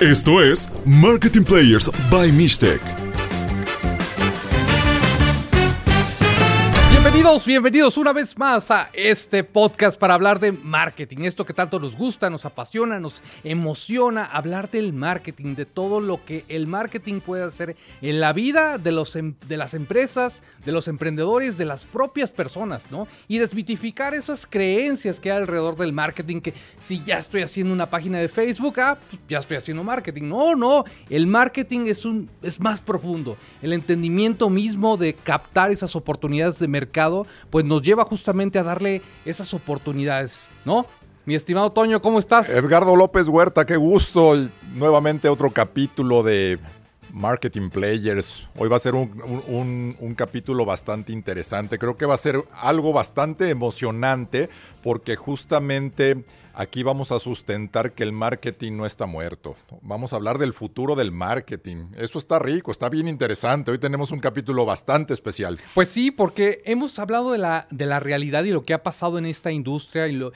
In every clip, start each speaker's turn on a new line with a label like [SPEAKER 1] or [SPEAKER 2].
[SPEAKER 1] Esto es Marketing Players by Mistec.
[SPEAKER 2] Bienvenidos, una vez más a este podcast para hablar de marketing. Esto que tanto nos gusta, nos apasiona, nos emociona, hablar del marketing, de todo lo que el marketing puede hacer en la vida de, los, em, de las empresas, de los emprendedores, de las propias personas, ¿no? Y desmitificar esas creencias que hay alrededor del marketing, que si ya estoy haciendo una página de Facebook, ah, pues ya estoy haciendo marketing. No, no, el marketing es, un, es más profundo. El entendimiento mismo de captar esas oportunidades de mercado pues nos lleva justamente a darle esas oportunidades, ¿no? Mi estimado Toño, ¿cómo estás?
[SPEAKER 3] Edgardo López Huerta, qué gusto. Nuevamente otro capítulo de Marketing Players. Hoy va a ser un, un, capítulo bastante interesante. Creo que va a ser algo bastante emocionante porque justamente Aquí vamos a sustentar que el marketing no está muerto. Vamos a hablar del futuro del marketing. Eso está rico, está bien interesante. Hoy tenemos un capítulo bastante especial.
[SPEAKER 2] Pues sí, porque hemos hablado de la, de la realidad y lo que ha pasado en esta industria. Y lo...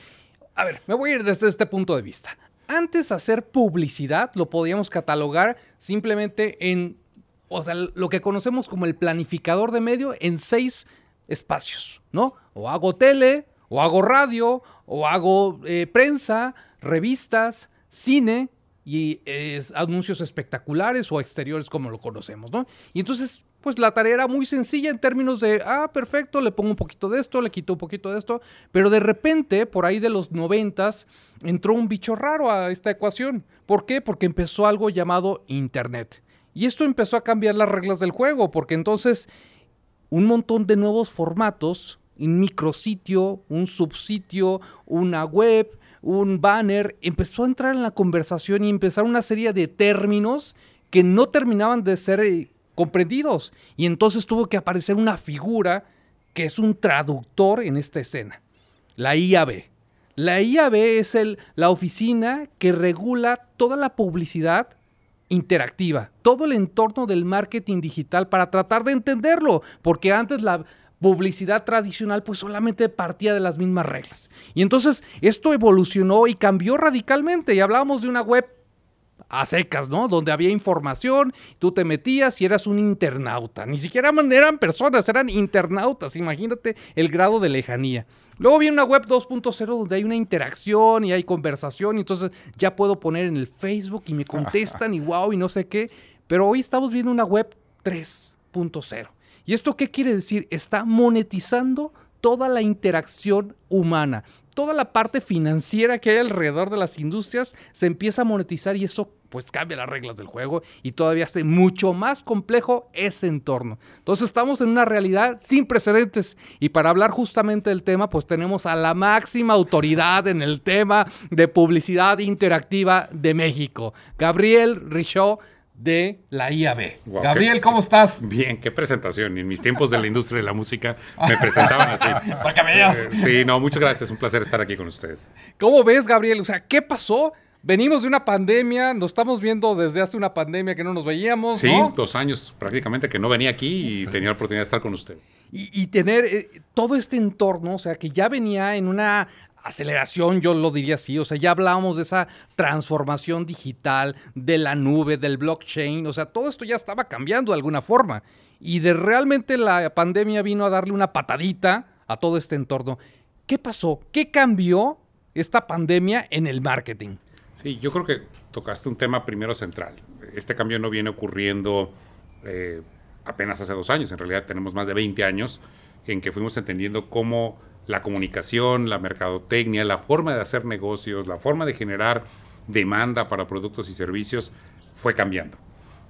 [SPEAKER 2] A ver, me voy a ir desde este punto de vista. Antes hacer publicidad lo podíamos catalogar simplemente en, o sea, lo que conocemos como el planificador de medio en seis espacios, ¿no? O hago tele, o hago radio, o hago eh, prensa, revistas, cine y anuncios espectaculares o exteriores como lo conocemos, ¿no? Y entonces, pues la tarea era muy sencilla en términos de, ah, perfecto, le pongo un poquito de esto, le quito un poquito de esto, pero de repente, por ahí de los noventas, entró un bicho raro a esta ecuación. ¿Por qué? Porque empezó algo llamado Internet. Y esto empezó a cambiar las reglas del juego, porque entonces un montón de nuevos formatos un micrositio, un subsitio, una web, un banner, empezó a entrar en la conversación y empezar una serie de términos que no terminaban de ser eh, comprendidos. Y entonces tuvo que aparecer una figura que es un traductor en esta escena, la IAB. La IAB es el, la oficina que regula toda la publicidad interactiva, todo el entorno del marketing digital para tratar de entenderlo, porque antes la, publicidad tradicional pues solamente partía de las mismas reglas. Y entonces esto evolucionó y cambió radicalmente y hablábamos de una web a secas, ¿no? Donde había información, tú te metías y eras un internauta. Ni siquiera eran personas, eran internautas. Imagínate el grado de lejanía. Luego viene una web 2.0 donde hay una interacción y hay conversación y entonces ya puedo poner en el Facebook y me contestan y wow y no sé qué. Pero hoy estamos viendo una web 3.0 ¿Y esto qué quiere decir? Está monetizando toda la interacción humana. Toda la parte financiera que hay alrededor de las industrias se empieza a monetizar y eso pues cambia las reglas del juego y todavía hace mucho más complejo ese entorno. Entonces estamos en una realidad sin precedentes y para hablar justamente del tema pues tenemos a la máxima autoridad en el tema de publicidad interactiva de México, Gabriel Richaud de la IAB. Gabriel, ¿cómo estás?
[SPEAKER 4] Bien, qué presentación. En mis tiempos de la industria de la música me presentaban así.
[SPEAKER 2] Para que veas.
[SPEAKER 4] Eh, sí, no, muchas gracias. Un placer estar aquí con ustedes.
[SPEAKER 2] ¿Cómo ves, Gabriel? O sea, ¿qué pasó? Venimos de una pandemia, nos estamos viendo desde hace una pandemia que no nos veíamos.
[SPEAKER 4] Sí, dos años prácticamente que no venía aquí y tenía la oportunidad de estar con ustedes.
[SPEAKER 2] Y, tener eh, todo este entorno, o sea, que ya venía en una aceleración, yo lo diría así, o sea, ya hablábamos de esa transformación digital, de la nube, del blockchain, o sea, todo esto ya estaba cambiando de alguna forma. Y de realmente la pandemia vino a darle una patadita a todo este entorno. ¿Qué pasó? ¿Qué cambió esta pandemia en el marketing?
[SPEAKER 4] Sí, yo creo que tocaste un tema primero central. Este cambio no viene ocurriendo eh, apenas hace dos años, en realidad tenemos más de 20 años en que fuimos entendiendo cómo la comunicación, la mercadotecnia, la forma de hacer negocios, la forma de generar demanda para productos y servicios fue cambiando.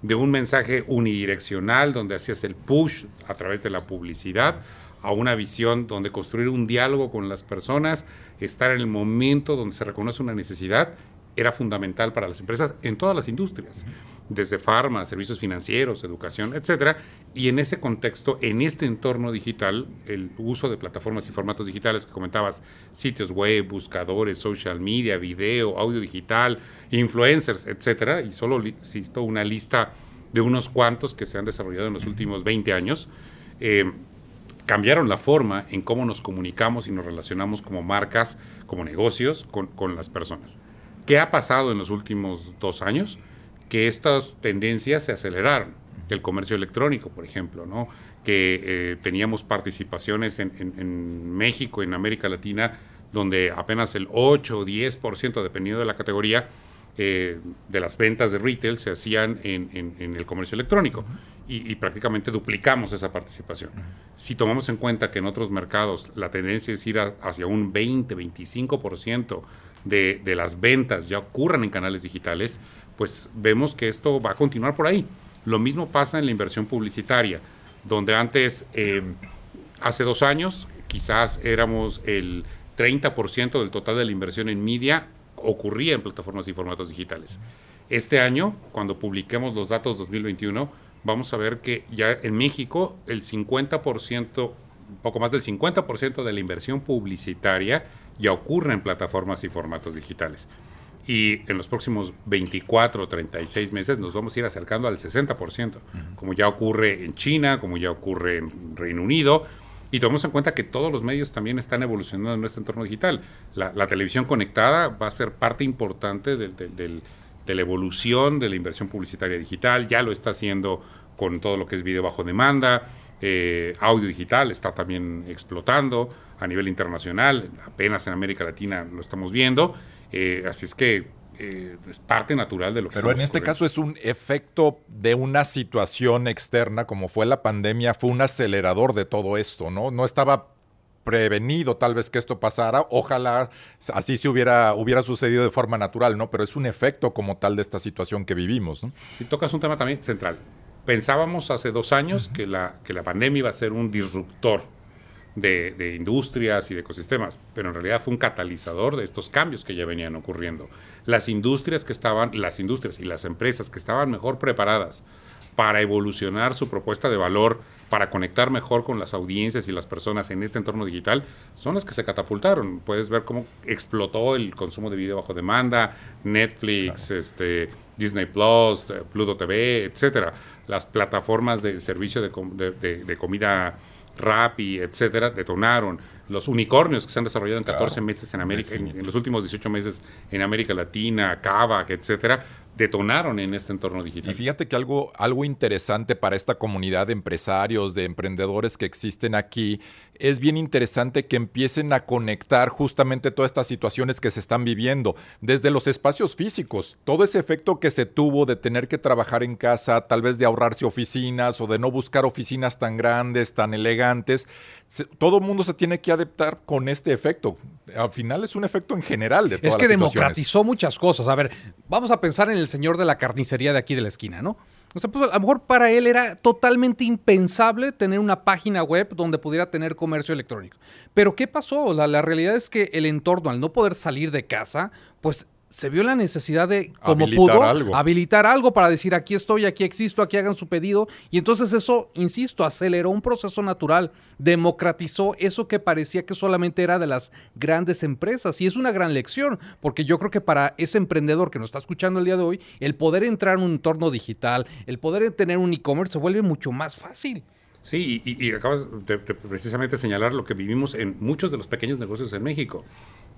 [SPEAKER 4] De un mensaje unidireccional donde hacías el push a través de la publicidad a una visión donde construir un diálogo con las personas, estar en el momento donde se reconoce una necesidad, era fundamental para las empresas en todas las industrias desde farma, servicios financieros, educación, etcétera. Y en ese contexto, en este entorno digital, el uso de plataformas y formatos digitales que comentabas, sitios web, buscadores, social media, video, audio digital, influencers, etcétera, y solo insisto una lista de unos cuantos que se han desarrollado en los últimos 20 años, eh, cambiaron la forma en cómo nos comunicamos y nos relacionamos como marcas, como negocios, con, con las personas. ¿Qué ha pasado en los últimos dos años? que estas tendencias se aceleraron. El comercio electrónico, por ejemplo, ¿no? que eh, teníamos participaciones en, en, México, en América Latina, donde apenas el 8 o 10%, dependiendo de la categoría, eh, de las ventas de retail se hacían en, en el comercio electrónico y, prácticamente duplicamos esa participación. Si tomamos en cuenta que en otros mercados la tendencia es ir hacia un 20, 25% de, las ventas ya ocurran en canales digitales, pues vemos que esto va a continuar por ahí. Lo mismo pasa en la inversión publicitaria donde antes, eh, hace dos años, quizás éramos el 30% del total de la inversión en media ocurría en plataformas y formatos digitales. Este año, cuando publiquemos los datos 2021, vamos a ver que ya en México el 50%, poco más del 50% de la inversión publicitaria ya ocurre en plataformas y formatos digitales y en los próximos 24 o 36 meses nos vamos a ir acercando al 60%, como ya ocurre en China, como ya ocurre en Reino Unido. Y tomemos en cuenta que todos los medios también están evolucionando en nuestro entorno digital. La, televisión conectada va a ser parte importante de, la evolución de la inversión publicitaria digital. Ya lo está haciendo con todo lo que es video bajo demanda. Eh, audio digital está también explotando a nivel internacional. Apenas en América Latina lo estamos viendo. Eh, así es que eh, es parte natural de lo que
[SPEAKER 3] Pero en este caso es un efecto de una situación externa, como fue la pandemia, fue un acelerador de todo esto, ¿no? No estaba prevenido tal vez que esto pasara, ojalá así se hubiera, hubiera sucedido de forma natural, ¿no? Pero es un efecto como tal de esta situación que vivimos, ¿no?
[SPEAKER 4] Si tocas un tema también central. Pensábamos hace dos años que, la, que la pandemia iba a ser un disruptor de, industrias y de ecosistemas, pero en realidad fue un catalizador de estos cambios que ya venían ocurriendo. Las industrias que estaban, las industrias y las empresas que estaban mejor preparadas para evolucionar su propuesta de valor, para conectar mejor con las audiencias y las personas en este entorno digital, son las que se catapultaron. Puedes ver cómo explotó el consumo de video bajo demanda, Netflix, este, Disney Plus, eh, Pluto TV, etcétera. Las plataformas de servicio de, de comida Rappi, etcétera, detonaron. Los unicornios que se han desarrollado en 14 meses en América, en, los últimos 18 meses en América Latina, Kavak, etcétera, detonaron en este entorno digital.
[SPEAKER 3] Y fíjate que algo, algo interesante para esta comunidad de empresarios, de emprendedores que existen aquí, es bien interesante que empiecen a conectar justamente todas estas situaciones que se están viviendo, desde los espacios físicos, todo ese efecto que se tuvo de tener que trabajar en casa, tal vez de ahorrarse oficinas o de no buscar oficinas tan grandes, tan elegantes, todo el mundo se tiene que adaptar con este efecto. Al final es un efecto en general de todas
[SPEAKER 2] Es que democratizó muchas cosas. A ver, vamos a pensar en el señor de la carnicería de aquí de la esquina, ¿no? O sea, pues a lo mejor para él era totalmente impensable tener una página web donde pudiera tener comercio electrónico. Pero ¿qué pasó? La, la realidad es que el entorno, al no poder salir de casa, pues se vio la necesidad de, como pudo, habilitar algo para decir aquí estoy, aquí existo, aquí hagan su pedido. Y entonces eso, insisto, aceleró un proceso natural, democratizó eso que parecía que solamente era de las grandes empresas. Y es una gran lección, porque yo creo que para ese emprendedor que nos está escuchando el día de hoy, el poder entrar en un entorno digital, el poder tener un e-commerce se vuelve mucho más fácil.
[SPEAKER 4] Sí, y, acabas de, de precisamente señalar lo que vivimos en muchos de los pequeños negocios en México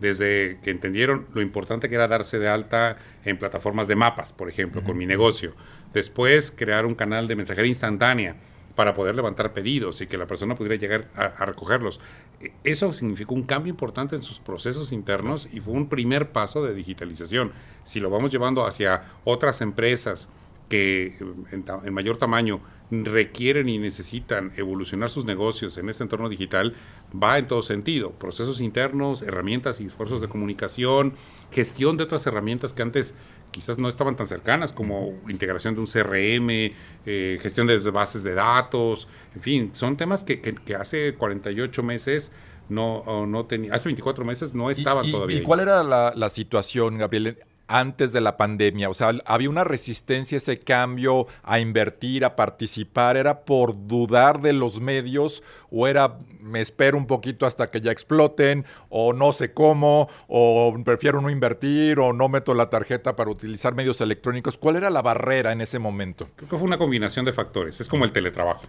[SPEAKER 4] desde que entendieron lo importante que era darse de alta en plataformas de mapas, por ejemplo, con mi negocio. Después, crear un canal de mensajería instantánea para poder levantar pedidos y que la persona pudiera llegar a, recogerlos. E, eso significó un cambio importante en sus procesos internos y fue un primer paso de digitalización. Si lo vamos llevando hacia otras empresas que en mayor tamaño requieren y necesitan evolucionar sus negocios en este entorno digital va en todo sentido. Procesos internos, herramientas y esfuerzos de comunicación, gestión de otras herramientas que antes quizás no estaban tan cercanas, como integración de un CRM, eh, gestión de bases de datos, en fin, son temas que, que, hace 48 meses no, no tenía, hace 24 meses no estaban todavía.
[SPEAKER 3] ¿Y cuál era la, la situación, Gabriel? Antes de la pandemia? O sea, ¿había una resistencia a ese cambio, a invertir, a participar? ¿Era por dudar de los medios o era me espero un poquito hasta que ya exploten o no sé cómo o prefiero no invertir o no meto la tarjeta para utilizar medios electrónicos? ¿Cuál era la barrera en ese momento?
[SPEAKER 4] Creo que fue una combinación de factores. Es como el teletrabajo.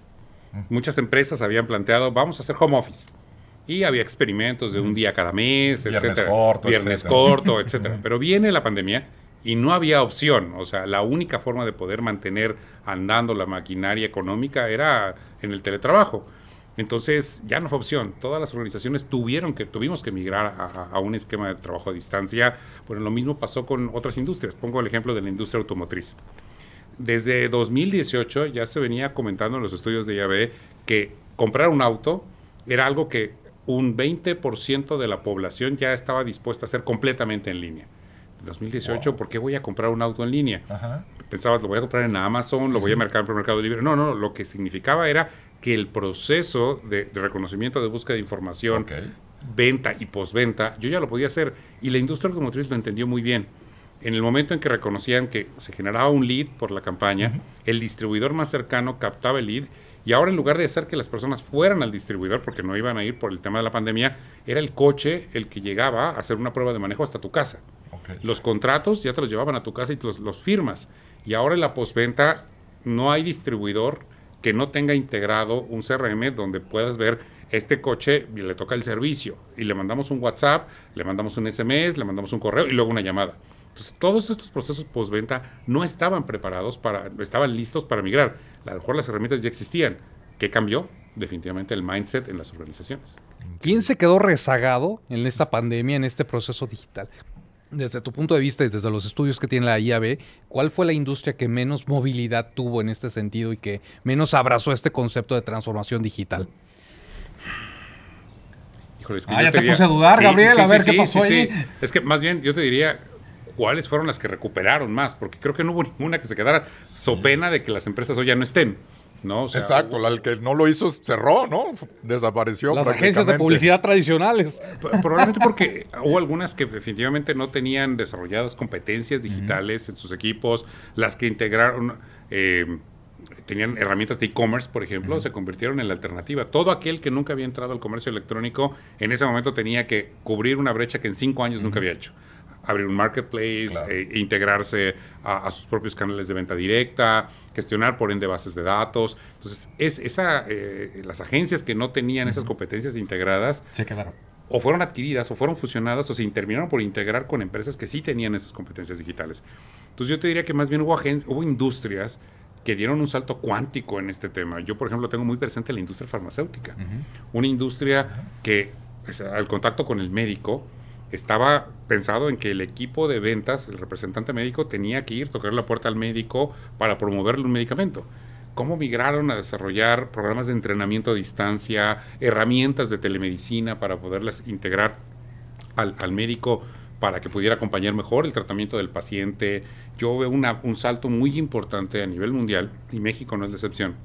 [SPEAKER 4] Muchas empresas habían planteado, vamos a hacer home office y había experimentos de un día cada mes,
[SPEAKER 3] Viernes
[SPEAKER 4] etcétera.
[SPEAKER 3] corto,
[SPEAKER 4] Viernes corto, etcétera. Pero viene la pandemia y no había opción. O sea, la única forma de poder mantener andando la maquinaria económica era en el teletrabajo. Entonces ya no fue opción. Todas las organizaciones tuvieron que, tuvimos que migrar a, a, un esquema de trabajo a distancia. Bueno, lo mismo pasó con otras industrias. Pongo el ejemplo de la industria automotriz. Desde 2018 ya se venía comentando en los estudios de IAB que comprar un auto era algo que un 20% de la población ya estaba dispuesta a hacer completamente en línea. 2018, ¿por qué voy a comprar un auto en línea? Ajá. Pensabas, lo voy a comprar en Amazon, lo voy a mercar por Mercado Libre. No, no, lo que significaba era que el proceso de, de reconocimiento de búsqueda de información, okay. venta y postventa, yo ya lo podía hacer. Y la industria automotriz lo entendió muy bien. En el momento en que reconocían que se generaba un lead por la campaña, uh -huh. el distribuidor más cercano captaba el lead y ahora en lugar de hacer que las personas fueran al distribuidor porque no iban a ir por el tema de la pandemia, era el coche el que llegaba a hacer una prueba de manejo hasta tu casa. Okay. Los contratos ya te los llevaban a tu casa y los, los firmas. Y ahora en la postventa no hay distribuidor que no tenga integrado un CRM donde puedas ver este coche y le toca el servicio y le mandamos un WhatsApp, le mandamos un SMS, le mandamos un correo y luego una llamada. Entonces, todos estos procesos postventa no estaban preparados para, estaban listos para migrar. A lo mejor las herramientas ya existían. ¿Qué cambió? Definitivamente el mindset en las organizaciones.
[SPEAKER 2] ¿Quién se quedó rezagado en esta pandemia, en este proceso digital? Desde tu punto de vista y desde los estudios que tiene la IAB, ¿cuál fue la industria que menos movilidad tuvo en este sentido y que menos abrazó este concepto de transformación digital?
[SPEAKER 4] Híjole, es que
[SPEAKER 2] ah, ya te diría... puse a dudar, sí, Gabriel, sí, a ver
[SPEAKER 4] sí,
[SPEAKER 2] qué pasó ahí.
[SPEAKER 4] Es que más bien yo te diría, cuáles fueron las que recuperaron más, porque creo que no hubo ninguna que se quedara so pena de que las empresas hoy ya no estén. ¿no?
[SPEAKER 3] O sea, Exacto, hubo... el que no lo hizo cerró, ¿no? Desapareció.
[SPEAKER 2] Las agencias de publicidad tradicionales.
[SPEAKER 4] Probablemente porque hubo algunas que definitivamente no tenían desarrolladas competencias digitales uh -huh. en sus equipos, las que integraron... Eh, tenían herramientas de e-commerce, por ejemplo, uh -huh. se convirtieron en la alternativa. Todo aquel que nunca había entrado al comercio electrónico en ese momento tenía que cubrir una brecha que en cinco años uh -huh. nunca había hecho abrir un marketplace, claro. eh, integrarse a, a, sus propios canales de venta directa, gestionar por ende bases de datos. Entonces, es esa, eh, las agencias que no tenían esas competencias integradas
[SPEAKER 2] se quedaron.
[SPEAKER 4] O fueron adquiridas, o fueron fusionadas, o se terminaron por integrar con empresas que sí tenían esas competencias digitales. Entonces, yo te diría que más bien hubo, hubo industrias que dieron un salto cuántico en este tema. Yo, por ejemplo, tengo muy presente la industria farmacéutica. Uh -huh. Una industria uh -huh. que, al contacto con el médico, estaba pensado en que el equipo de ventas, el representante médico, tenía que ir, tocar la puerta al médico para promoverle un medicamento. ¿Cómo migraron a desarrollar programas de entrenamiento a distancia, herramientas de telemedicina para poderlas integrar al, al médico para que pudiera acompañar mejor el tratamiento del paciente? Yo veo un salto muy importante a nivel mundial, y México no es la excepción,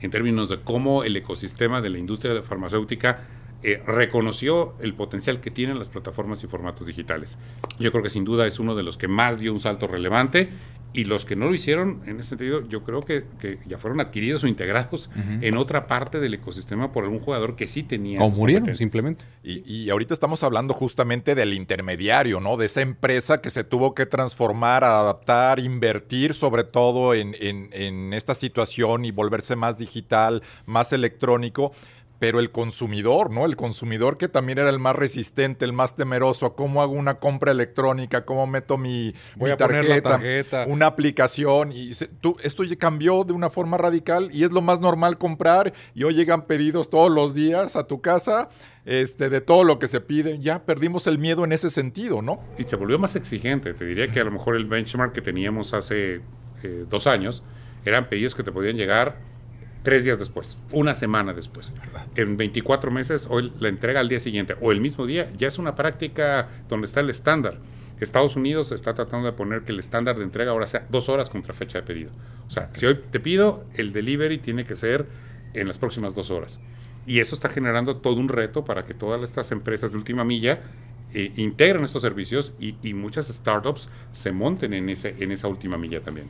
[SPEAKER 4] en términos de cómo el ecosistema de la industria farmacéutica eh, reconoció el potencial que tienen las plataformas y formatos digitales. Yo creo que sin duda es uno de los que más dio un salto relevante y los que no lo hicieron, en ese sentido, yo creo que, que ya fueron adquiridos o integrados uh -huh. en otra parte del ecosistema por algún jugador que sí tenía.
[SPEAKER 2] O murieron, simplemente.
[SPEAKER 3] Y, y, ahorita estamos hablando justamente del intermediario, ¿no? De esa empresa que se tuvo que transformar, adaptar, invertir sobre todo en, en, en esta situación y volverse más digital, más electrónico pero el consumidor, ¿no? El consumidor que también era el más resistente, el más temeroso, cómo hago una compra electrónica, cómo meto mi,
[SPEAKER 2] Voy
[SPEAKER 3] mi
[SPEAKER 2] tarjeta, tarjeta,
[SPEAKER 3] una aplicación y se, tú, esto ya cambió de una forma radical y es lo más normal comprar y hoy llegan pedidos todos los días a tu casa este, de todo lo que se pide, ya perdimos el miedo en ese sentido, ¿no?
[SPEAKER 4] Y se volvió más exigente, te diría que a lo mejor el benchmark que teníamos hace eh, dos años eran pedidos que te podían llegar tres días después, una semana después. En 24 meses, hoy la entrega al día siguiente o el mismo día, ya es una práctica donde está el estándar. Estados Unidos está tratando de poner que el estándar de entrega ahora sea dos horas contra fecha de pedido. O sea, si hoy te pido, el delivery tiene que ser en las próximas dos horas. Y eso está generando todo un reto para que todas estas empresas de última milla eh, integren estos servicios y, y, muchas startups se monten en, ese, en esa última milla también.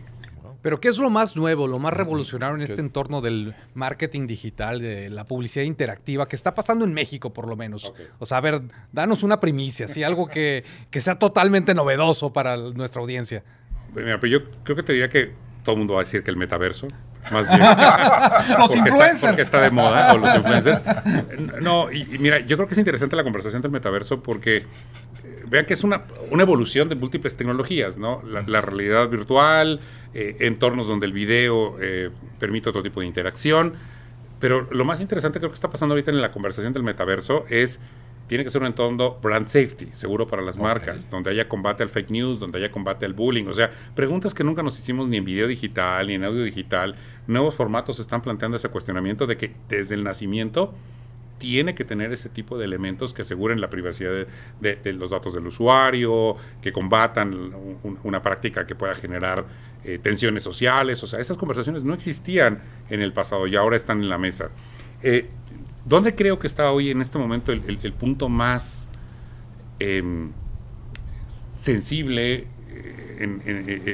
[SPEAKER 2] Pero ¿qué es lo más nuevo, lo más revolucionario en este entorno del marketing digital, de la publicidad interactiva que está pasando en México por lo menos? Okay. O sea, a ver, danos una primicia, ¿sí? algo que, que, sea totalmente novedoso para nuestra audiencia.
[SPEAKER 4] Mira, pero yo creo que te diría que todo el mundo va a decir que el metaverso, más bien.
[SPEAKER 2] los porque influencers.
[SPEAKER 4] Está, porque está de moda, o los influencers. No, y, y, mira, yo creo que es interesante la conversación del metaverso porque vean que es una, una, evolución de múltiples tecnologías, ¿no? La, realidad virtual, eh, entornos donde el video eh, permite otro tipo de interacción. Pero lo más interesante creo que está pasando ahorita en la conversación del metaverso es tiene que ser un entorno brand safety, seguro para las marcas, donde haya combate al fake news, donde haya combate al bullying. O sea, preguntas que nunca nos hicimos ni en video digital, ni en audio digital. Nuevos formatos están planteando ese cuestionamiento de que desde el nacimiento tiene que tener ese tipo de elementos que aseguren la privacidad de, los datos del usuario, que combatan una práctica que pueda generar eh, tensiones sociales. O sea, esas conversaciones no existían en el pasado y ahora están en la mesa. Eh, ¿Dónde creo que está hoy en este momento el, punto más em, sensible eh,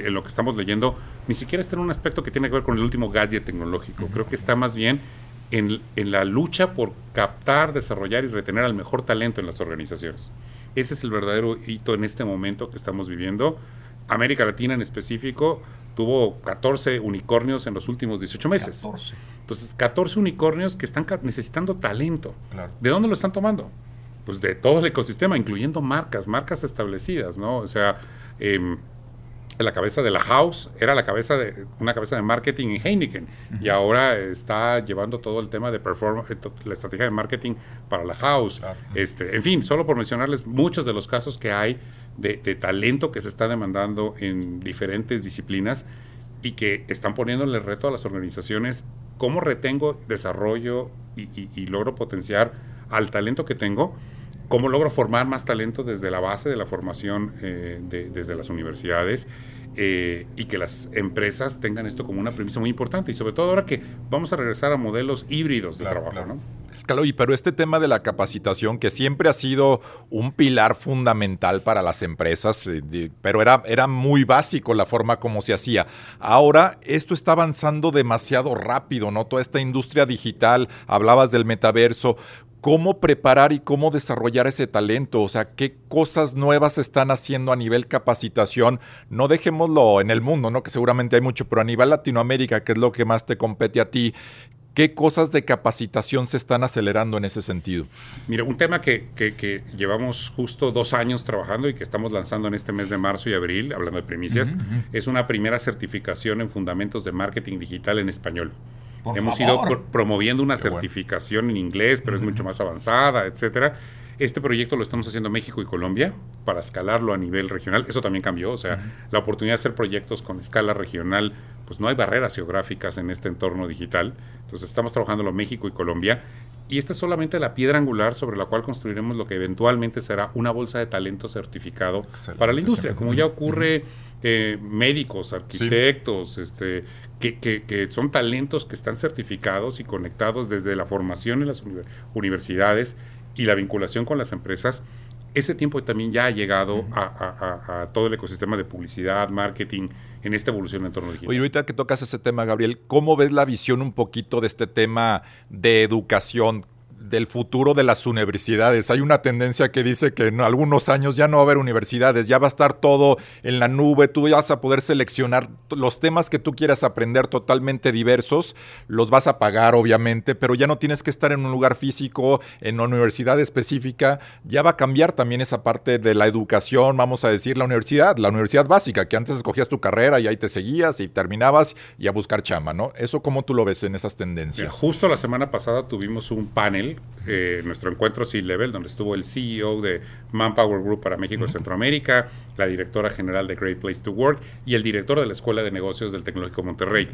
[SPEAKER 4] en, lo que estamos leyendo? Ni siquiera está en un aspecto que tiene que ver con el último gadget tecnológico. Creo que está más bien en, la lucha por captar, desarrollar y retener al mejor talento en las organizaciones. Ese es el verdadero hito en este momento que estamos viviendo. América Latina en específico tuvo 14 unicornios en los últimos 18 meses. 14. Entonces, 14 unicornios que están necesitando talento. ¿De dónde lo están tomando? Pues de todo el ecosistema, incluyendo marcas, marcas establecidas, ¿no? O sea, eh, la cabeza de la House era la cabeza de una cabeza de marketing en Heineken y ahora está llevando todo el tema de performance, eh, la estrategia de marketing para la House. Este, en fin, solo por mencionarles muchos de los casos que hay de, talento que se está demandando en diferentes disciplinas y que están poniéndole el reto a las organizaciones cómo retengo, desarrollo y, logro potenciar al talento que tengo, cómo logro formar más talento desde la base de la formación eh, desde las universidades eh, y que las empresas tengan esto como una premisa muy importante y sobre todo ahora que vamos a regresar a modelos híbridos de trabajo, ¿no?
[SPEAKER 3] Claro, y pero este tema de la capacitación, que siempre ha sido un pilar fundamental para las empresas, eh, pero era, era muy básico la forma como se hacía. Ahora esto está avanzando demasiado rápido, ¿no? Toda esta industria digital, hablabas del metaverso, cómo preparar y cómo desarrollar ese talento, o sea, qué cosas nuevas están haciendo a nivel capacitación, no dejémoslo en el mundo, ¿no? Que seguramente hay mucho, pero a nivel Latinoamérica, que es lo que más te compete a ti, ¿Qué cosas de capacitación se están acelerando en ese sentido?
[SPEAKER 4] Mira, un tema que, que, llevamos justo dos años trabajando y que estamos lanzando en este mes de marzo y abril, hablando de primicias, es una primera certificación en fundamentos de marketing digital en español. Hemos ido promoviendo una certificación en inglés, pero es mucho más avanzada, etcétera. Este proyecto lo estamos haciendo México y Colombia para escalarlo a nivel regional. Eso también cambió, o sea, la oportunidad de hacer proyectos con escala regional, pues no hay barreras geográficas en este entorno digital. Entonces estamos trabajando en México y Colombia. Y esta es solamente la piedra angular sobre la cual construiremos lo que eventualmente será una bolsa de talento certificado para la industria, como ya ocurre eh, médicos, arquitectos, este, que, que, son talentos que están certificados y conectados desde la formación en las universidades y la vinculación con las empresas, ese tiempo también ya ha llegado a, todo el ecosistema de publicidad, marketing, en esta evolución en torno digital.
[SPEAKER 3] Oye, ahorita que tocas ese tema, Gabriel, ¿cómo ves la visión un poquito de este tema de educación? Del futuro de las universidades. Hay una tendencia que dice que en algunos años ya no va a haber universidades, ya va a estar todo en la nube, tú vas a poder seleccionar los temas que tú quieras aprender totalmente diversos, los vas a pagar obviamente, pero ya no tienes que estar en un lugar físico, en una universidad específica, ya va a cambiar también esa parte de la educación, vamos a decir, la universidad, la universidad básica, que antes escogías tu carrera y ahí te seguías y terminabas y a buscar chama, ¿no? Eso cómo tú lo ves en esas tendencias.
[SPEAKER 4] justo la semana pasada tuvimos un panel eh, nuestro encuentro C-Level, donde estuvo el CEO de Manpower Group para México y Centroamérica, la directora general de Great Place to Work y el director de la Escuela de Negocios del Tecnológico Monterrey.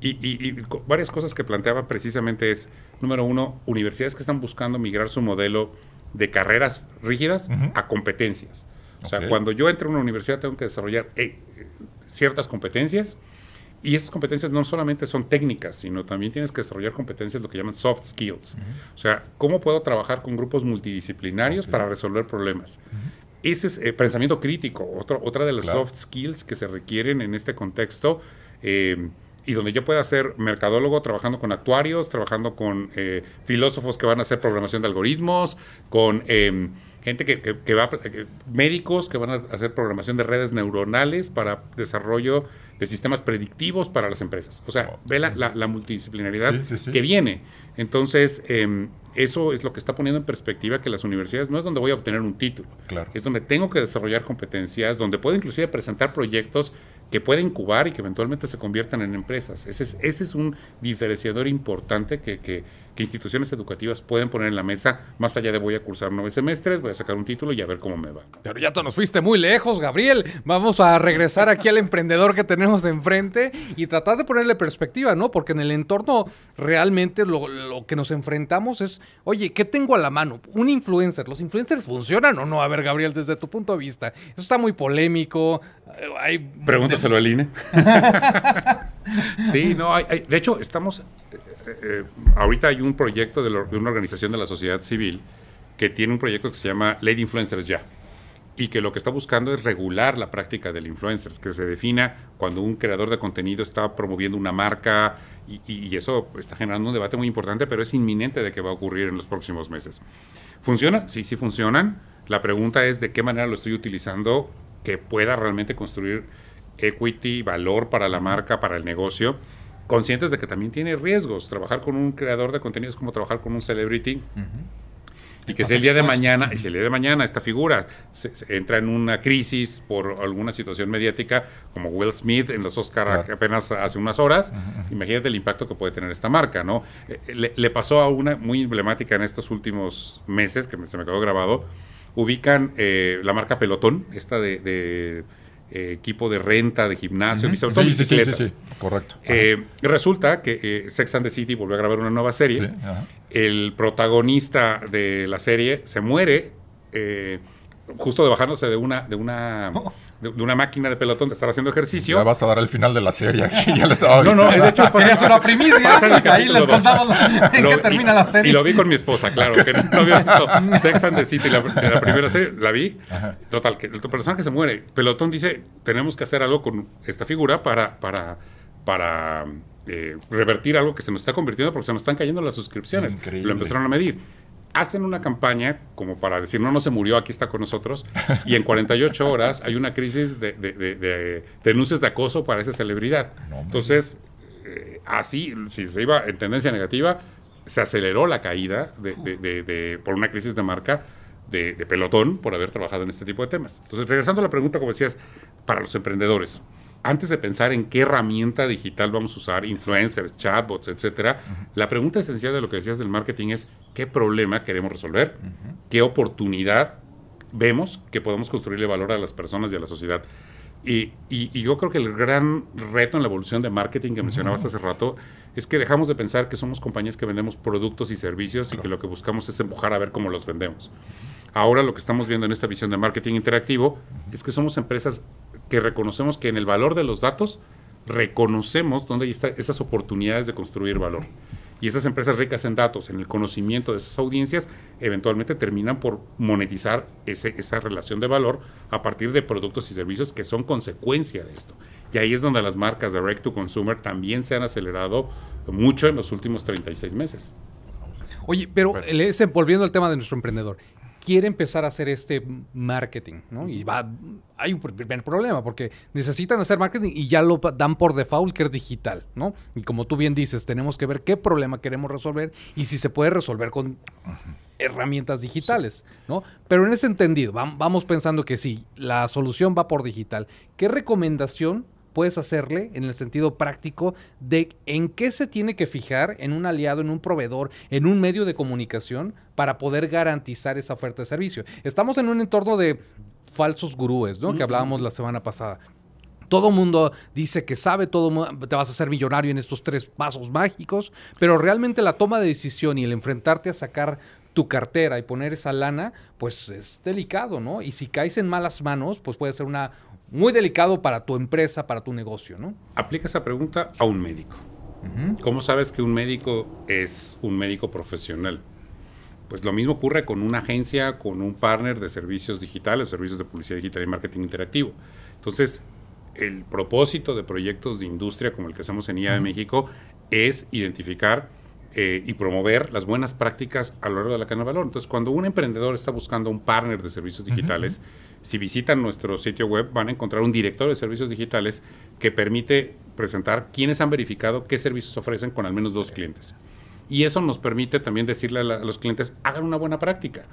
[SPEAKER 4] Y, varias cosas que planteaba precisamente es, número uno, universidades que están buscando migrar su modelo de carreras rígidas a competencias. O sea, cuando yo entro a una universidad tengo que desarrollar eh, ciertas competencias y esas competencias no solamente son técnicas, sino también tienes que desarrollar competencias, lo que llaman soft skills. O sea, ¿cómo puedo trabajar con grupos multidisciplinarios para resolver problemas? Ese es eh, pensamiento crítico, otra, otra de las soft skills que se requieren en este contexto. Eh, y donde yo pueda ser mercadólogo trabajando con actuarios, trabajando con eh, filósofos que van a hacer programación de algoritmos, con em, gente que, que, va, médicos que van a hacer programación de redes neuronales para desarrollo de sistemas predictivos para las empresas. O sea, ve la, multidisciplinaridad que viene. Entonces, em, eso es lo que está poniendo en perspectiva que las universidades no es donde voy a obtener un título,
[SPEAKER 3] Claro.
[SPEAKER 4] es donde tengo que desarrollar competencias, donde puedo inclusive presentar proyectos que pueden incubar y que eventualmente se conviertan en empresas. Ese es, ese es un diferenciador importante que, que- que instituciones educativas pueden poner en la mesa, más allá de voy a cursar nueve semestres, voy a sacar un título y a ver cómo me va.
[SPEAKER 2] Pero ya te nos fuiste muy lejos, Gabriel. Vamos a regresar aquí al emprendedor que tenemos enfrente y tratar de ponerle perspectiva, ¿no? Porque en el entorno realmente lo, lo que nos enfrentamos es, oye, ¿qué tengo a la mano? Un influencer. ¿Los influencers funcionan o no? A ver, Gabriel, desde tu punto de vista. Eso está muy polémico. Hay
[SPEAKER 4] Pregúntaselo al INE. sí, no, hay, hay- de hecho, estamos. Eh, ahorita hay un proyecto de, una organización de la sociedad civil que tiene un proyecto que se llama Ley Influencers Ya. Y que lo que está buscando es regular la práctica del influencers, que se defina cuando un creador de contenido está promoviendo una marca y eso está generando un debate muy importante, pero es inminente de que va a ocurrir en los próximos meses. ¿Funciona? Sí, sí funcionan. La pregunta es de qué manera lo estoy utilizando que pueda realmente construir equity, valor para la marca, para el negocio, conscientes de que también tiene riesgos. Trabajar con un creador de contenido es como trabajar con un celebrity. Y que si el día de mañana, y si el día de mañana esta figura se- se entra en una crisis por alguna situación mediática, como Will Smith en los Oscar
[SPEAKER 3] Claro.
[SPEAKER 4] apenas hace unas horas, imagínate el impacto que puede tener esta marca, ¿no? Eh, Le, le pasó a una muy emblemática en estos últimos meses, que se me quedó grabado, ubican eh, la marca Pelotón, esta de, de, eh, equipo de renta, de gimnasio, todo
[SPEAKER 3] Sí, sí, sí, sí,
[SPEAKER 4] bicicletas.
[SPEAKER 3] sí, correcto.
[SPEAKER 4] Eh, resulta que eh, Sex and the City volvió a grabar una nueva serie. El protagonista de la serie se muere eh, justo de bajándose de una, de una, de, de una máquina de pelotón de estar haciendo ejercicio.
[SPEAKER 3] Ya vas a dar el final de la serie aquí. Ya le estaba
[SPEAKER 4] No, no, de hecho pasa-
[SPEAKER 2] una primicia. Ahí les contamos en qué
[SPEAKER 4] y-
[SPEAKER 2] termina la serie.
[SPEAKER 4] Y lo vi con mi esposa, claro, que no, no había visto Sex and the City, la, la primera serie, la vi. Total, que el personaje se muere. Pelotón dice, tenemos que hacer algo con esta figura para, para, para eh, revertir algo que se nos está convirtiendo porque se nos están cayendo las suscripciones.
[SPEAKER 3] Increíble.
[SPEAKER 4] Lo empezaron a medir. Hacen una campaña como para decir, no, no se murió, aquí está con nosotros. Y en 48 horas hay una crisis de, de- de- de denuncias de acoso para esa celebridad.
[SPEAKER 3] No.
[SPEAKER 4] Entonces, eh, así, si se iba en tendencia negativa, se aceleró la caída de, por una crisis de marca de, de pelotón por haber trabajado en este tipo de temas. Entonces, regresando a la pregunta, como decías, para los emprendedores, antes de pensar en qué herramienta digital vamos a usar, influencers, chatbots, etcétera, la pregunta esencial de lo que decías del marketing es qué problema queremos resolver, qué oportunidad vemos que podemos construirle valor a las personas y a la sociedad. Y, y- y yo creo que el gran reto en la evolución de marketing que mencionabas hace rato es que dejamos de pensar que somos compañías que vendemos productos y servicios y que lo que buscamos es empujar a ver cómo los vendemos. Ahora lo que estamos viendo en esta visión de marketing interactivo es que somos empresas que reconocemos que en el valor de los datos reconocemos dónde están esas oportunidades de construir valor. Y esas empresas ricas en datos, en el conocimiento de esas audiencias, eventualmente terminan por monetizar ese- esa relación de valor a partir de productos y servicios que son consecuencia de esto. Y ahí es donde las marcas direct to consumer también se han acelerado mucho en los últimos 36 meses.
[SPEAKER 2] Oye, pero el- ese- volviendo al tema de nuestro emprendedor, quiere empezar a hacer este marketing, ¿no? Y va, hay un pr- primer problema porque necesitan hacer marketing y ya lo dan por default que es digital, ¿no? Y como tú bien dices, tenemos que ver qué problema queremos resolver y si se puede resolver con herramientas digitales, ¿no? Pero en ese entendido, vam- vamos pensando que sí, la solución va por digital. ¿Qué recomendación puedes hacerle en el sentido práctico de en qué se tiene que fijar en un aliado, en un proveedor, en un medio de comunicación para poder garantizar esa oferta de servicio? Estamos en un entorno de falsos gurúes, ¿no? Que hablábamos la semana pasada. Todo mundo dice que sabe, todo mu- te vas a hacer millonario en estos tres pasos mágicos, pero realmente la toma de decisión y el enfrentarte a sacar tu cartera y poner esa lana, pues es delicado, ¿no? Y si caes en malas manos, pues puede ser una muy delicado para tu empresa, para tu negocio, ¿no?
[SPEAKER 4] Aplica esa pregunta a un médico. ¿Cómo sabes que un médico es un médico profesional? Pues lo mismo ocurre con una agencia, con un partner de servicios digitales, servicios de publicidad digital y marketing interactivo. Entonces, el propósito de proyectos de industria como el que hacemos en IA de México es identificar eh, y promover las buenas prácticas a lo largo de la cadena de valor. Entonces, cuando un emprendedor está buscando un partner de servicios digitales, si visitan nuestro sitio web van a encontrar un director de servicios digitales que permite presentar quiénes han verificado qué servicios ofrecen con al menos dos clientes. Y eso nos permite también decirle a, los clientes, hagan una buena práctica.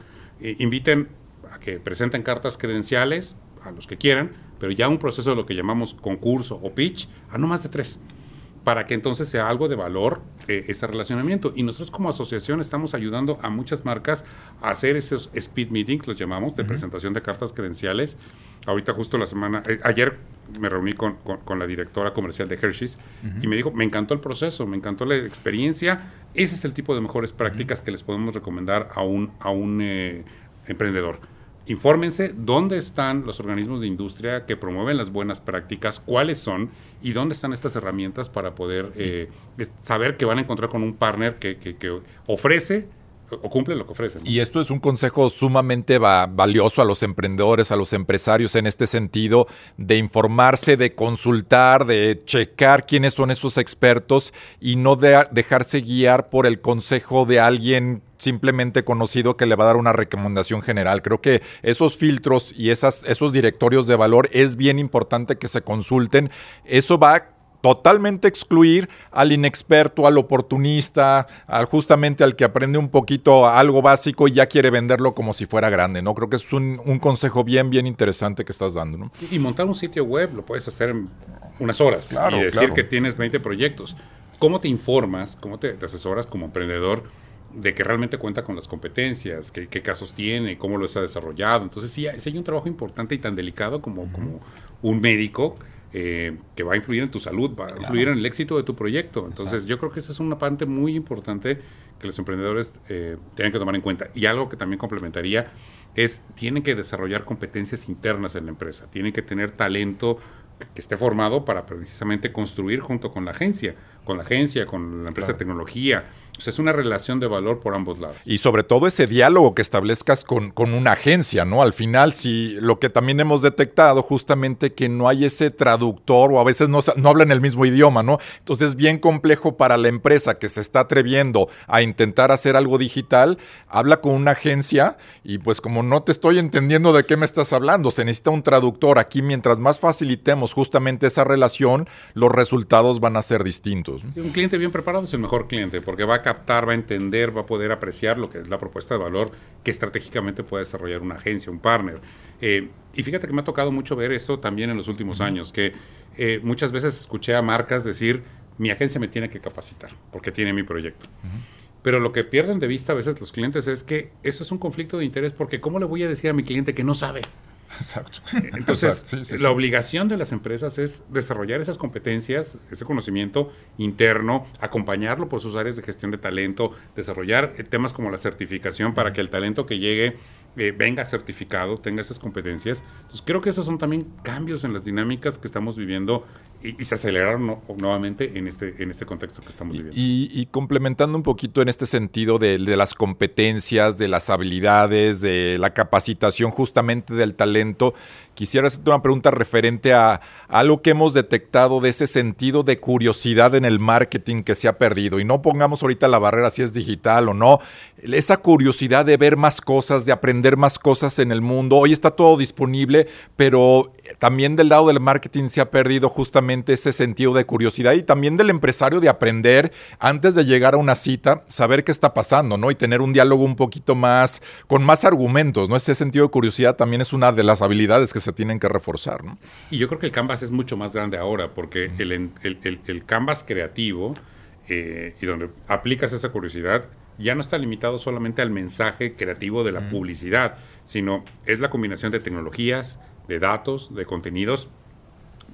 [SPEAKER 4] Eh, inviten a que presenten cartas credenciales a los que quieran, pero ya un proceso de lo que llamamos concurso o pitch a no más de tres para que entonces sea algo de valor eh, ese relacionamiento. Y nosotros como asociación estamos ayudando a muchas marcas a hacer esos speed meetings, los llamamos, de presentación de cartas credenciales. Ahorita justo la semana, eh, ayer me reuní con, la directora comercial de Hershey's y me dijo, me encantó el proceso, me encantó la experiencia, ese es el tipo de mejores prácticas que les podemos recomendar a un, a un eh, emprendedor infórmense dónde están los organismos de industria que promueven las buenas prácticas, cuáles son y dónde están estas herramientas para poder eh, saber que van a encontrar con un partner que, que, ofrece o cumple lo que ofrece.
[SPEAKER 3] Y esto es un consejo sumamente valioso a los emprendedores, a los empresarios en este sentido, de informarse, de consultar, de checar quiénes son esos expertos y no de dejarse guiar por el consejo de alguien simplemente conocido que le va a dar una recomendación general. Creo que esos filtros y esas, esos directorios de valor es bien importante que se consulten. Eso va a totalmente excluir al inexperto, al oportunista, al justamente al que aprende un poquito algo básico y ya quiere venderlo como si fuera grande, ¿no? Creo que es un, consejo bien, bien interesante que estás dando, ¿no?
[SPEAKER 4] Y montar un sitio web lo puedes hacer en unas horas y decir que tienes 20 proyectos. ¿Cómo te informas, cómo te asesoras como emprendedor? De que realmente cuenta con las competencias, qué, casos tiene, cómo los ha desarrollado. Entonces sí, hay un trabajo importante y tan delicado como, como un médico eh, que va a influir en tu salud, va a influir en el éxito de tu proyecto. Entonces yo creo que esa es una parte muy importante que los emprendedores eh, tienen que tomar en cuenta. Y algo que también complementaría es, tienen que desarrollar competencias internas en la empresa, tienen que tener talento que esté formado para precisamente construir junto con la agencia, con la agencia, con la empresa de tecnología, es una relación de valor por ambos lados.
[SPEAKER 3] Y sobre todo ese diálogo que establezcas con, con, una agencia, ¿no? Al final, si lo que también hemos detectado justamente que no hay ese traductor o a veces no, no hablan el mismo idioma, ¿no? Entonces es bien complejo para la empresa que se está atreviendo a intentar hacer algo digital, habla con una agencia y pues como no te estoy entendiendo de qué me estás hablando, se necesita un traductor. Aquí mientras más facilitemos justamente esa relación, los resultados van a ser distintos.
[SPEAKER 4] Un cliente bien preparado es el mejor cliente porque va a captar, va a entender, va a poder apreciar lo que es la propuesta de valor que estratégicamente puede desarrollar una agencia, un partner. Eh, y fíjate que me ha tocado mucho ver eso también en los últimos años, que eh, muchas veces escuché a marcas decir, mi agencia me tiene que capacitar porque tiene mi proyecto. Pero lo que pierden de vista a veces los clientes es que eso es un conflicto de interés porque ¿cómo le voy a decir a mi cliente que no sabe? Exacto. Entonces, la obligación de las empresas es desarrollar esas competencias, ese conocimiento interno, acompañarlo por sus áreas de gestión de talento, desarrollar eh, temas como la certificación para que el talento que llegue eh, venga certificado, tenga esas competencias. Entonces, creo que esos son también cambios en las dinámicas que estamos viviendo y, se aceleraron nuevamente en este, en este contexto que estamos viviendo.
[SPEAKER 3] Y, complementando un poquito en este sentido de, las competencias, de las habilidades, de la capacitación justamente del talento, quisiera hacerte una pregunta referente a, algo que hemos detectado de ese sentido de curiosidad en el marketing que se ha perdido. Y no pongamos ahorita la barrera si es digital o no, esa curiosidad de ver más cosas, de aprender más cosas en el mundo. Hoy está todo disponible, pero también del lado del marketing se ha perdido justamente ese sentido de curiosidad y también del empresario de aprender antes de llegar a una cita, saber qué está pasando, ¿no? Y tener un diálogo un poquito más, con más argumentos, ¿no? Ese sentido de curiosidad también es una de las habilidades que se tienen que reforzar, ¿no?
[SPEAKER 4] Y yo creo que el canvas es mucho más grande ahora, porque el, el, canvas creativo eh, y donde aplicas esa curiosidad ya no está limitado solamente al mensaje creativo de la publicidad, sino es la combinación de tecnologías, de datos, de contenidos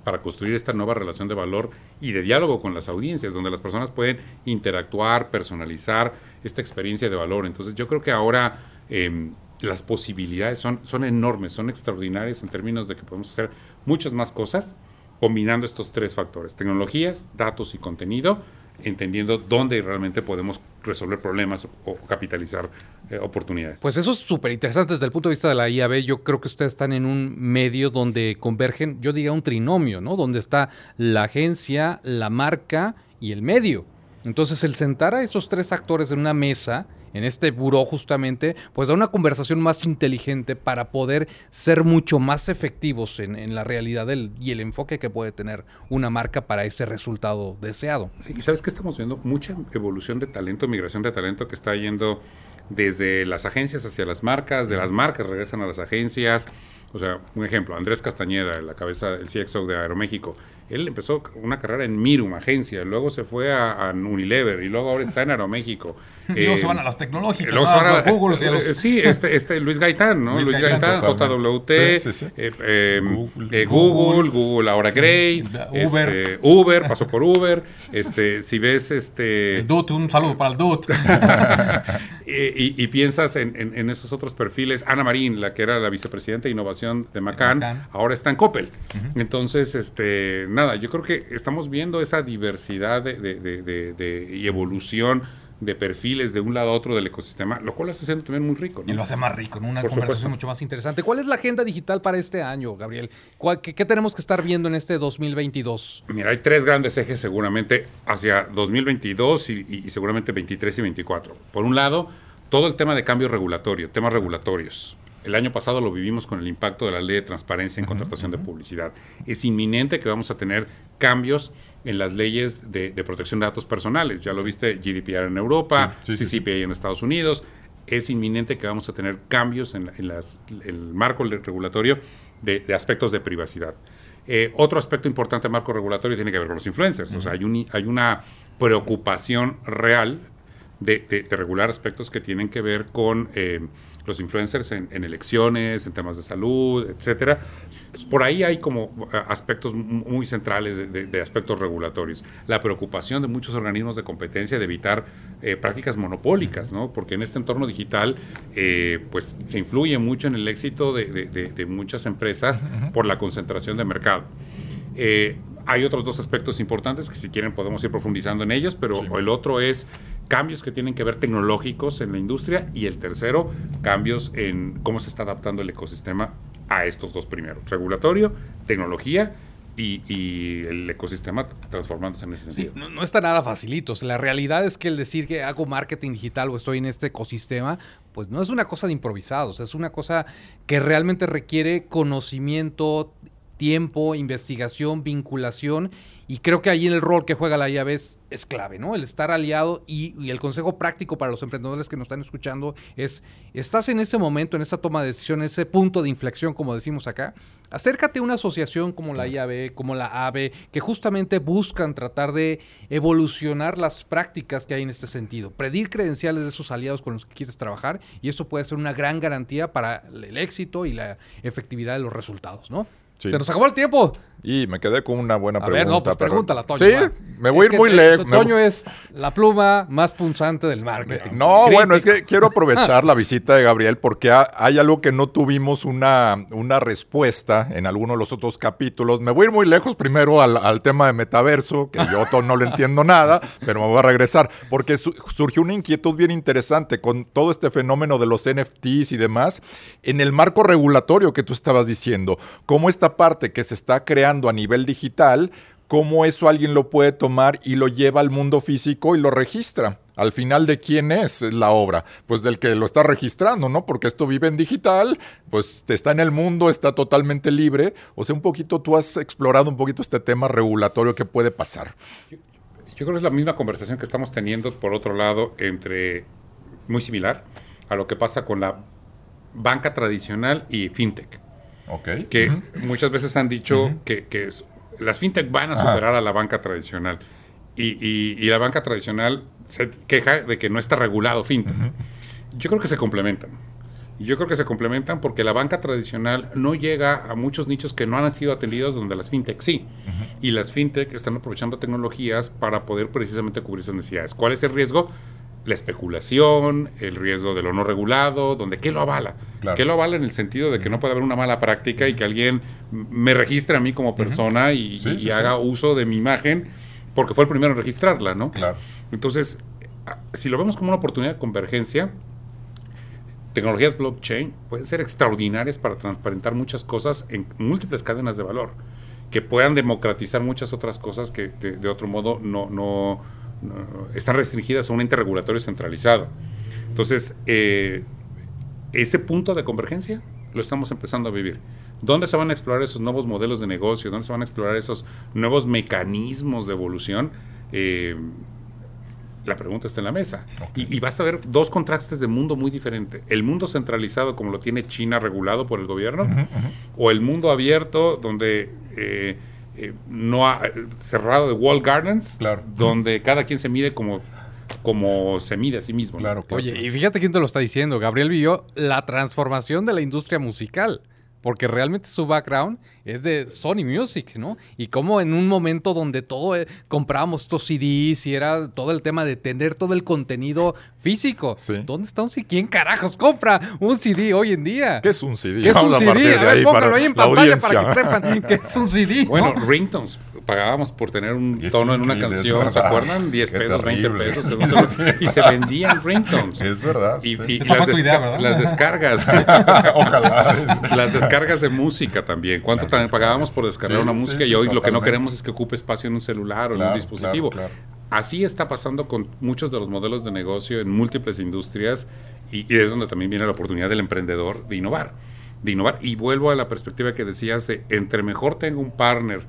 [SPEAKER 4] para construir esta nueva relación de valor y de diálogo con las audiencias, donde las personas pueden interactuar, personalizar esta experiencia de valor. Entonces yo creo que ahora em, las posibilidades son, son enormes, son extraordinarias en términos de que podemos hacer muchas más cosas combinando estos tres factores, tecnologías, datos y contenido, entendiendo dónde realmente podemos resolver problemas o, capitalizar eh, oportunidades.
[SPEAKER 2] Pues eso es súper interesante desde el punto de vista de la IAB. Yo creo que ustedes están en un medio donde convergen, yo diría un trinomio, ¿no? Donde está la agencia, la marca y el medio. Entonces el sentar a esos tres actores en una mesa en este buró justamente, pues a una conversación más inteligente para poder ser mucho más efectivos en, la realidad del, y el enfoque que puede tener una marca para ese resultado deseado.
[SPEAKER 4] Sí, y sabes que estamos viendo mucha evolución de talento, migración de talento que está yendo desde las agencias hacia las marcas, de las marcas regresan a las agencias. O sea, un ejemplo, Andrés Castañeda, la cabeza del CXO de Aeroméxico, él empezó una carrera en Mirum, agencia, luego se fue a, Unilever y luego ahora está en Aeroméxico.
[SPEAKER 2] y luego se van a las tecnológicas, luego se van a,
[SPEAKER 4] Google. Eh, sí, este, este, Luis Gaitán, ¿no? Luis, Gaitán, JWT, eh, Google, Google, Google, ahora Gray, Uber. Este, Uber, pasó por Uber. este, si ves este...
[SPEAKER 2] El DUT, un saludo para el DUT.
[SPEAKER 4] y, piensas en, esos otros perfiles, Ana Marín, la que era la vicepresidenta de innovación de Macan, ahora está en Coppel. Entonces, este nada, yo creo que estamos viendo esa diversidad de, y evolución de perfiles de un lado a otro del ecosistema, lo cual lo está haciendo también muy rico.
[SPEAKER 2] Y lo hace más rico, en una conversación mucho más interesante. ¿Cuál es la agenda digital para este año, Gabriel? qué, tenemos que estar viendo en este 2022?
[SPEAKER 4] Mira, hay tres grandes ejes seguramente hacia 2022 y, y seguramente 23 y 24. Por un lado, todo el tema de cambio regulatorio, temas regulatorios. El año pasado lo vivimos con el impacto de la ley de transparencia en contratación de publicidad. Es inminente que vamos a tener cambios en las leyes de, protección de datos personales. Ya lo viste GDPR en Europa, CCPA en Estados Unidos. Es inminente que vamos a tener cambios en, el marco regulatorio de, aspectos de privacidad. Eh, otro aspecto importante del marco regulatorio tiene que ver con los influencers. O sea, hay, hay una preocupación real de, regular aspectos que tienen que ver con eh, los influencers en, elecciones, en temas de salud, etcétera. Pues, por ahí hay como eh, aspectos muy centrales de, aspectos regulatorios. La preocupación de muchos organismos de competencia de evitar eh, prácticas monopólicas, ¿no? Porque en este entorno digital, eh, pues se influye mucho en el éxito de, muchas empresas por la concentración de mercado. hay otros dos aspectos importantes que si quieren podemos ir profundizando en ellos, pero el otro es cambios que tienen que ver tecnológicos en la industria y el tercero, cambios en cómo se está adaptando el ecosistema a estos dos primeros, regulatorio, tecnología y, el ecosistema transformándose en ese sentido.
[SPEAKER 2] Sí, no, está nada facilito. la realidad es que el decir que hago marketing digital o estoy en este ecosistema, pues no es una cosa de improvisados, es una cosa que realmente requiere conocimiento, tiempo, investigación, vinculación y creo que ahí el rol que juega la IAB es, clave, ¿no? El estar aliado y, el consejo práctico para los emprendedores que nos están escuchando es, estás en ese momento, en esa toma de decisión, en ese punto de inflexión, como decimos acá, acércate a una asociación como la IAB, como la AVE, que justamente buscan tratar de evolucionar las prácticas que hay en este sentido, pedir credenciales de esos aliados con los que quieres trabajar y eso puede ser una gran garantía para el éxito y la efectividad de los resultados, ¿no? Se nos acabó el tiempo.
[SPEAKER 3] Y me quedé con una buena pregunta. A ver,
[SPEAKER 2] no, pues pregúntala, Toño.
[SPEAKER 3] Sí, me voy a ir muy lejos.
[SPEAKER 2] Toño es la pluma más punzante del marketing.
[SPEAKER 3] No, bueno, es que quiero aprovechar la visita de Gabriel porque hay algo que no tuvimos una, una respuesta en alguno de los otros capítulos. Me voy a ir muy lejos primero al, tema de metaverso, que yo no le entiendo nada, pero me voy a regresar, porque surgió una inquietud bien interesante con todo este fenómeno de los NFTs y demás, en el marco regulatorio que tú estabas diciendo, cómo parte que se está creando a nivel digital, cómo eso alguien lo puede tomar y lo lleva al mundo físico y lo registra. Al final, ¿de quién es la obra? Pues del que lo está registrando, ¿no? Porque esto vive en digital, pues está en el mundo, está totalmente libre. O sea, un poquito tú has explorado un poquito este tema regulatorio que puede pasar.
[SPEAKER 4] Yo, creo que es la misma conversación que estamos teniendo, por otro lado, entre, muy similar, a lo que pasa con la banca tradicional y fintech. Que muchas veces han dicho que, las fintech van a superar a la banca tradicional. Y, la banca tradicional se queja de que no está regulado fintech. Yo creo que se complementan. Yo creo que se complementan porque la banca tradicional no llega a muchos nichos que no han sido atendidos donde las fintech sí. Y las fintech están aprovechando tecnologías para poder precisamente cubrir esas necesidades. ¿Cuál es el riesgo? La especulación, el riesgo de lo no regulado, donde ¿qué lo avala? ¿Qué lo avala en el sentido de que no puede haber una mala práctica y que alguien me registre a mí como persona y, haga uso de mi imagen porque fue el primero en registrarla, ¿no?
[SPEAKER 3] Claro.
[SPEAKER 4] Entonces, si lo vemos como una oportunidad de convergencia, tecnologías blockchain pueden ser extraordinarias para transparentar muchas cosas en múltiples cadenas de valor, que puedan democratizar muchas otras cosas que de, de otro modo no, no están restringidas a un ente regulatorio centralizado. Entonces, eh, ese punto de convergencia lo estamos empezando a vivir. ¿Dónde se van a explorar esos nuevos modelos de negocio? ¿Dónde se van a explorar esos nuevos mecanismos de evolución? Eh, la pregunta está en la mesa. Y, vas a ver dos contrastes de mundo muy diferentes. El mundo centralizado, como lo tiene China regulado por el gobierno, o el mundo abierto, donde eh, eh, no ha, cerrado de wall gardens, donde cada quien se mide como como se mide a sí mismo.
[SPEAKER 2] Claro, Oye, y fíjate quién te lo está diciendo. Gabriel vivió la transformación de la industria musical porque realmente su background es de Sony Music, ¿no? Y como en un momento donde todo eh, comprábamos estos CDs y era todo el tema de tener todo el contenido físico. ¿Dónde está un CD? ¿Quién carajos compra un CD hoy en día?
[SPEAKER 3] ¿Qué es un CD?
[SPEAKER 2] ¿Qué es un CD? A, ver, póngalo ahí en pantalla para que sepan qué es un CD.
[SPEAKER 4] Bueno, ringtones pagábamos por tener un tono en una canción, ¿se acuerdan? 10 pesos, 20 pesos. y se vendían ringtones.
[SPEAKER 3] Es verdad.
[SPEAKER 4] Y, las, descargas.
[SPEAKER 3] Ojalá.
[SPEAKER 4] las descargas de música también. ¿Cuánto también pagábamos por descargar una música? y hoy lo que no queremos es que ocupe espacio en un celular o en un dispositivo. Así está pasando con muchos de los modelos de negocio en múltiples industrias y, y es donde también viene la oportunidad del emprendedor de innovar. De innovar. Y vuelvo a la perspectiva que decías de entre mejor tengo un partner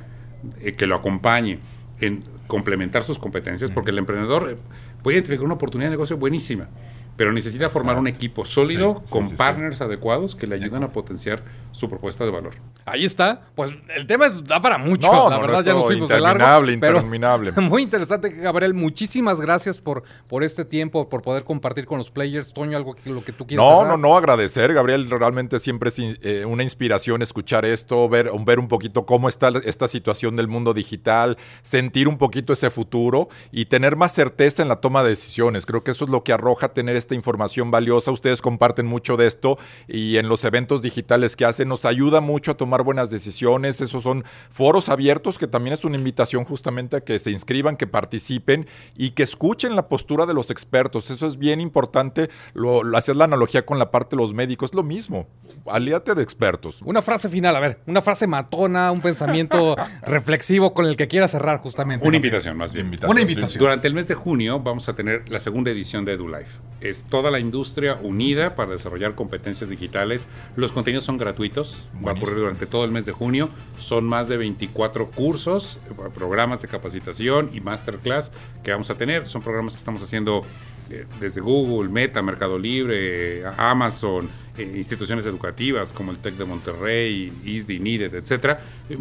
[SPEAKER 4] eh, que lo acompañe en complementar sus competencias, porque el emprendedor eh, puede identificar una oportunidad de negocio buenísima, pero necesita formar un equipo sólido con partners adecuados que le ayuden a potenciar su propuesta de valor.
[SPEAKER 2] Ahí está. Pues el tema es, da para mucho. la verdad, ya nos fuimos de largo.
[SPEAKER 3] Interminable,
[SPEAKER 2] Muy interesante, Gabriel. Muchísimas gracias por, por este tiempo, por poder compartir con los players. Toño, algo que lo que tú quieras.
[SPEAKER 3] No, no, no, agradecer, Gabriel. Realmente siempre es eh, una inspiración escuchar esto, ver, ver un poquito cómo está esta situación del mundo digital, sentir un poquito ese futuro y tener más certeza en la toma de decisiones. Creo que eso es lo que arroja tener esta información valiosa. Ustedes comparten mucho de esto y en los eventos digitales que hacen nos ayuda mucho a tomar buenas decisiones. Esos son foros abiertos que también es una invitación justamente a que se inscriban, que participen y que escuchen la postura de los expertos. Eso es bien importante. Lo, hacer la analogía con la parte de los médicos, es lo mismo. Aliate de expertos.
[SPEAKER 2] Una frase final, a ver, una frase matona, un pensamiento reflexivo con el que quiera cerrar justamente.
[SPEAKER 4] Una invitación, más bien.
[SPEAKER 2] una invitación.
[SPEAKER 4] Durante el mes de junio vamos a tener la segunda edición de EduLife. Es toda la industria unida para desarrollar competencias digitales. Los contenidos son gratuitos Va a ocurrir durante todo el mes de junio. Son más de 24 cursos, programas de capacitación y masterclass que vamos a tener. Son programas que estamos haciendo eh, desde Google, Meta, Mercado Libre, Amazon, eh, instituciones educativas como el TEC de Monterrey, ISDI, NIDED, etcétera, eh,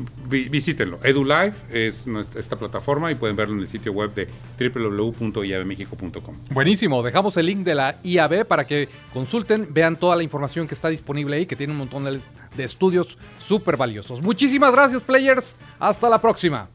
[SPEAKER 4] visítenlo. EduLive es esta plataforma y pueden verlo en el sitio web de www.iabmexico.com.
[SPEAKER 2] Buenísimo, dejamos el link de la IAB para que consulten, vean toda la información que está disponible ahí, que tiene un montón de, de estudios súper valiosos. Muchísimas gracias, players. Hasta la próxima.